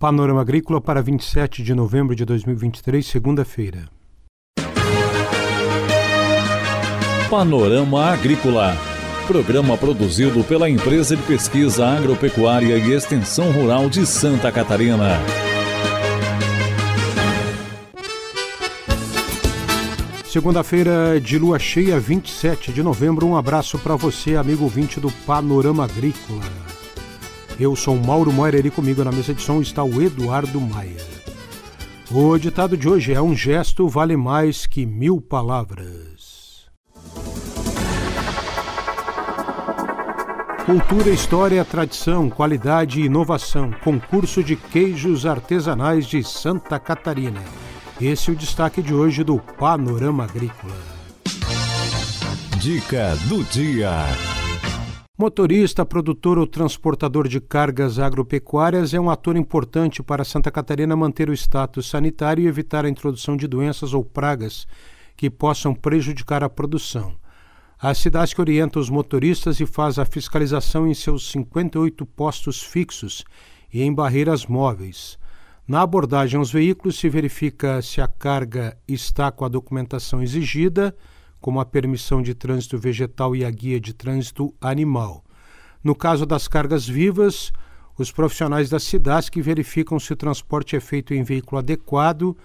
Panorama Agrícola para 27 de novembro de 2023, segunda-feira. Panorama Agrícola. Programa produzido pela Empresa de Pesquisa Agropecuária e Extensão Rural de Santa Catarina. Segunda-feira de lua cheia, 27 de novembro. Um abraço para você, amigo ouvinte do Panorama Agrícola. Eu sou Mauro Moira e comigo na mesa de som está o Eduardo Maia. O ditado de hoje é: Um gesto vale mais que mil palavras. Cultura, história, tradição, qualidade e inovação. Concurso de queijos artesanais de Santa Catarina. Esse é o destaque de hoje do Panorama Agrícola. Dica do dia. Motorista, produtor ou transportador de cargas agropecuárias é um ator importante para Santa Catarina manter o status sanitário e evitar a introdução de doenças ou pragas que possam prejudicar a produção. A cidade que orienta os motoristas e faz a fiscalização em seus 58 postos fixos e em barreiras móveis. Na abordagem aos veículos se verifica se a carga está com a documentação exigida como a permissão de trânsito vegetal e a guia de trânsito animal. No caso das cargas vivas, os profissionais da que verificam se o transporte é feito em veículo adequado,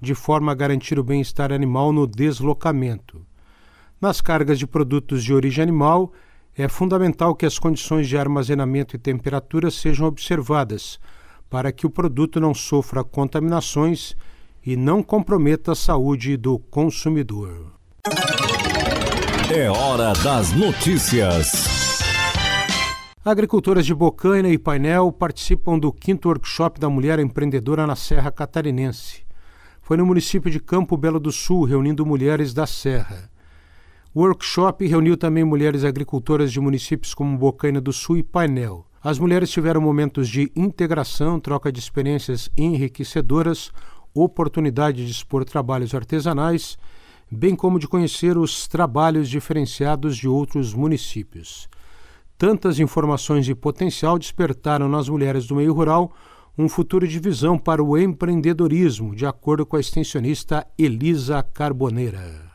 de forma a garantir o bem-estar animal no deslocamento. Nas cargas de produtos de origem animal, é fundamental que as condições de armazenamento e temperatura sejam observadas, para que o produto não sofra contaminações e não comprometa a saúde do consumidor. É hora das notícias. Agricultoras de Bocaina e Painel participam do quinto workshop da Mulher Empreendedora na Serra Catarinense. Foi no município de Campo Belo do Sul, reunindo mulheres da Serra. O workshop reuniu também mulheres agricultoras de municípios como Bocaina do Sul e Painel. As mulheres tiveram momentos de integração, troca de experiências enriquecedoras, oportunidade de expor trabalhos artesanais bem como de conhecer os trabalhos diferenciados de outros municípios. Tantas informações e potencial despertaram nas mulheres do meio rural um futuro de visão para o empreendedorismo, de acordo com a extensionista Elisa Carboneira.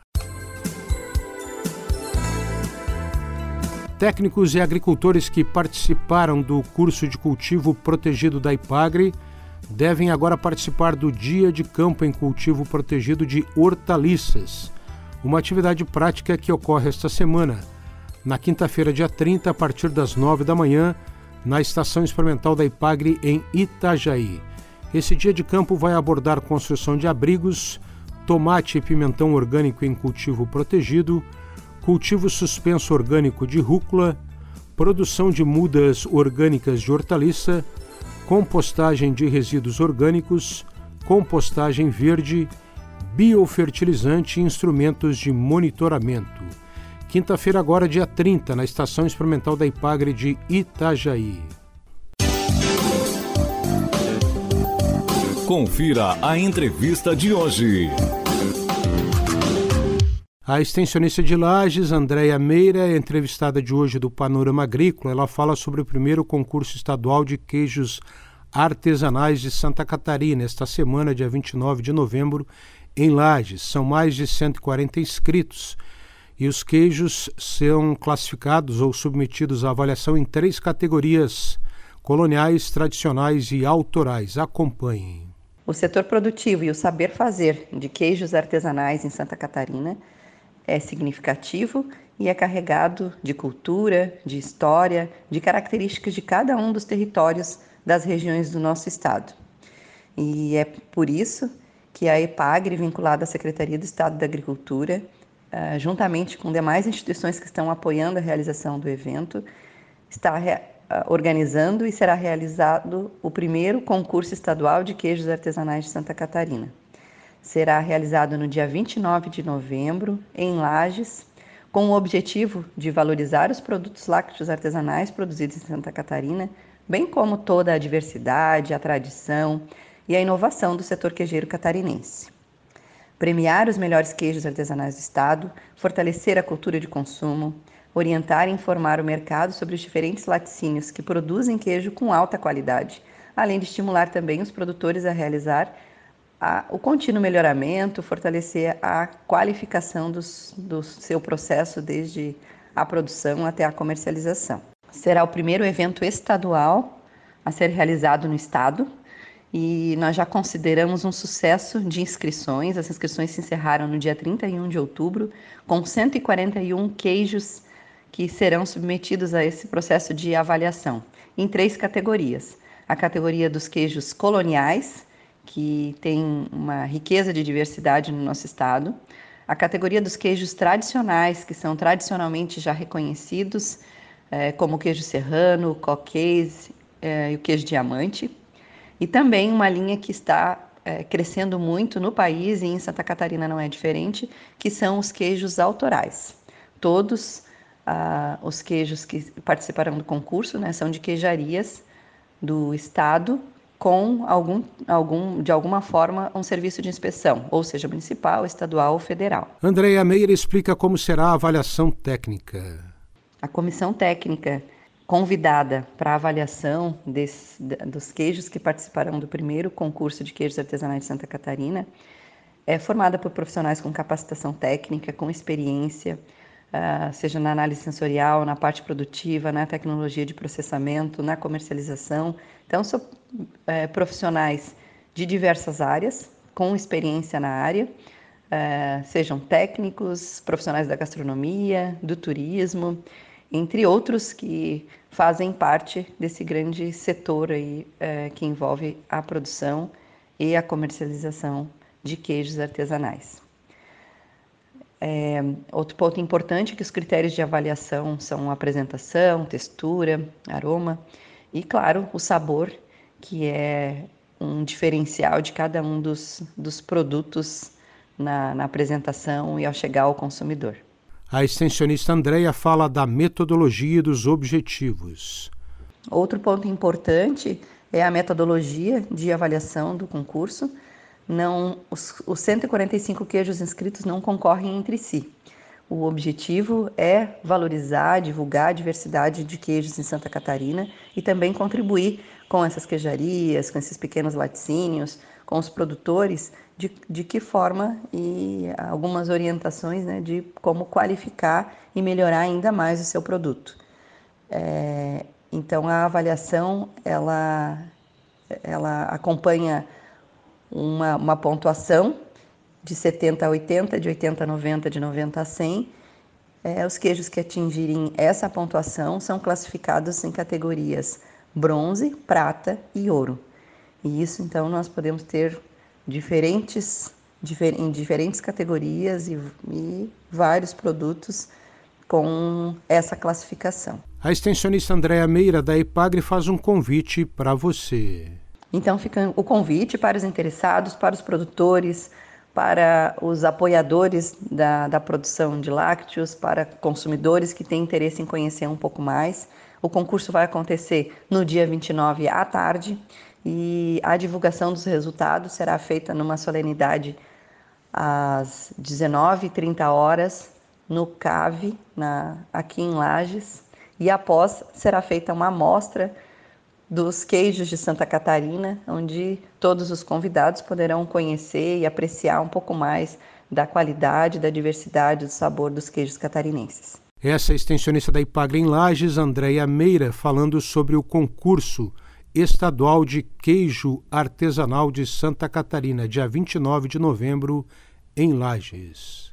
Técnicos e agricultores que participaram do curso de cultivo protegido da IPAGRE devem agora participar do Dia de Campo em Cultivo Protegido de Hortaliças, uma atividade prática que ocorre esta semana, na quinta-feira, dia 30, a partir das 9 da manhã, na Estação Experimental da Ipagre, em Itajaí. Esse dia de campo vai abordar construção de abrigos, tomate e pimentão orgânico em cultivo protegido, cultivo suspenso orgânico de rúcula, produção de mudas orgânicas de hortaliça, compostagem de resíduos orgânicos, compostagem verde, biofertilizante e instrumentos de monitoramento. Quinta-feira, agora, dia 30, na Estação Experimental da Ipagre de Itajaí. Confira a entrevista de hoje. A extensionista de Lages, Andréia Meira, é entrevistada de hoje do Panorama Agrícola. Ela fala sobre o primeiro concurso estadual de queijos artesanais de Santa Catarina, esta semana, dia 29 de novembro, em Lages. São mais de 140 inscritos e os queijos são classificados ou submetidos à avaliação em três categorias: coloniais, tradicionais e autorais. Acompanhem. O setor produtivo e o saber fazer de queijos artesanais em Santa Catarina é significativo e é carregado de cultura, de história, de características de cada um dos territórios das regiões do nosso estado. E é por isso que a EPAGRE, vinculada à Secretaria do Estado da Agricultura, eh, juntamente com demais instituições que estão apoiando a realização do evento, está eh, organizando e será realizado o primeiro concurso estadual de queijos artesanais de Santa Catarina será realizado no dia 29 de novembro, em Lages, com o objetivo de valorizar os produtos lácteos artesanais produzidos em Santa Catarina, bem como toda a diversidade, a tradição e a inovação do setor queijeiro catarinense. Premiar os melhores queijos artesanais do estado, fortalecer a cultura de consumo, orientar e informar o mercado sobre os diferentes laticínios que produzem queijo com alta qualidade, além de estimular também os produtores a realizar a, o contínuo melhoramento, fortalecer a qualificação dos, do seu processo desde a produção até a comercialização. Será o primeiro evento estadual a ser realizado no estado e nós já consideramos um sucesso de inscrições. As inscrições se encerraram no dia 31 de outubro, com 141 queijos que serão submetidos a esse processo de avaliação, em três categorias: a categoria dos queijos coloniais, que tem uma riqueza de diversidade no nosso estado, a categoria dos queijos tradicionais, que são tradicionalmente já reconhecidos, é, como o queijo serrano, o coquês é, e o queijo diamante. E também uma linha que está é, crescendo muito no país e em Santa Catarina não é diferente, que são os queijos autorais. Todos ah, os queijos que participarão do concurso né, são de queijarias do estado com algum, algum, de alguma forma, um serviço de inspeção, ou seja, municipal, estadual ou federal. Andréia Meyer explica como será a avaliação técnica. A comissão técnica convidada para a avaliação desse, dos queijos que participarão do primeiro concurso de queijos artesanais de Santa Catarina é formada por profissionais com capacitação técnica, com experiência, uh, seja na análise sensorial, na parte produtiva, na tecnologia de processamento, na comercialização. Então, são uh, profissionais de diversas áreas, com experiência na área, uh, sejam técnicos, profissionais da gastronomia, do turismo, entre outros que fazem parte desse grande setor aí, é, que envolve a produção e a comercialização de queijos artesanais. É, outro ponto importante é que os critérios de avaliação são apresentação, textura, aroma e, claro, o sabor, que é um diferencial de cada um dos, dos produtos na, na apresentação e ao chegar ao consumidor. A extensionista Andréia fala da metodologia e dos objetivos. Outro ponto importante é a metodologia de avaliação do concurso. Não, os, os 145 queijos inscritos não concorrem entre si. O objetivo é valorizar, divulgar a diversidade de queijos em Santa Catarina e também contribuir com essas queijarias, com esses pequenos laticínios, com os produtores de, de que forma e algumas orientações né, de como qualificar e melhorar ainda mais o seu produto. É, então a avaliação ela, ela acompanha uma, uma pontuação de 70 a 80, de 80 a 90, de 90 a 100. É, os queijos que atingirem essa pontuação são classificados em categorias bronze, prata e ouro. E isso então nós podemos ter diferentes, difer, em diferentes categorias e, e vários produtos com essa classificação. A extensionista Andréa Meira da Ipagre faz um convite para você. Então fica o convite para os interessados, para os produtores, para os apoiadores da, da produção de lácteos, para consumidores que têm interesse em conhecer um pouco mais. O concurso vai acontecer no dia 29 à tarde e a divulgação dos resultados será feita numa solenidade às 19h30 horas no CAVE, na, aqui em Lages, e após será feita uma amostra dos queijos de Santa Catarina, onde todos os convidados poderão conhecer e apreciar um pouco mais da qualidade, da diversidade, do sabor dos queijos catarinenses. Essa é a extensionista da Ipagre em Lages, Andréia Meira, falando sobre o concurso Estadual de Queijo Artesanal de Santa Catarina, dia 29 de novembro, em Lages.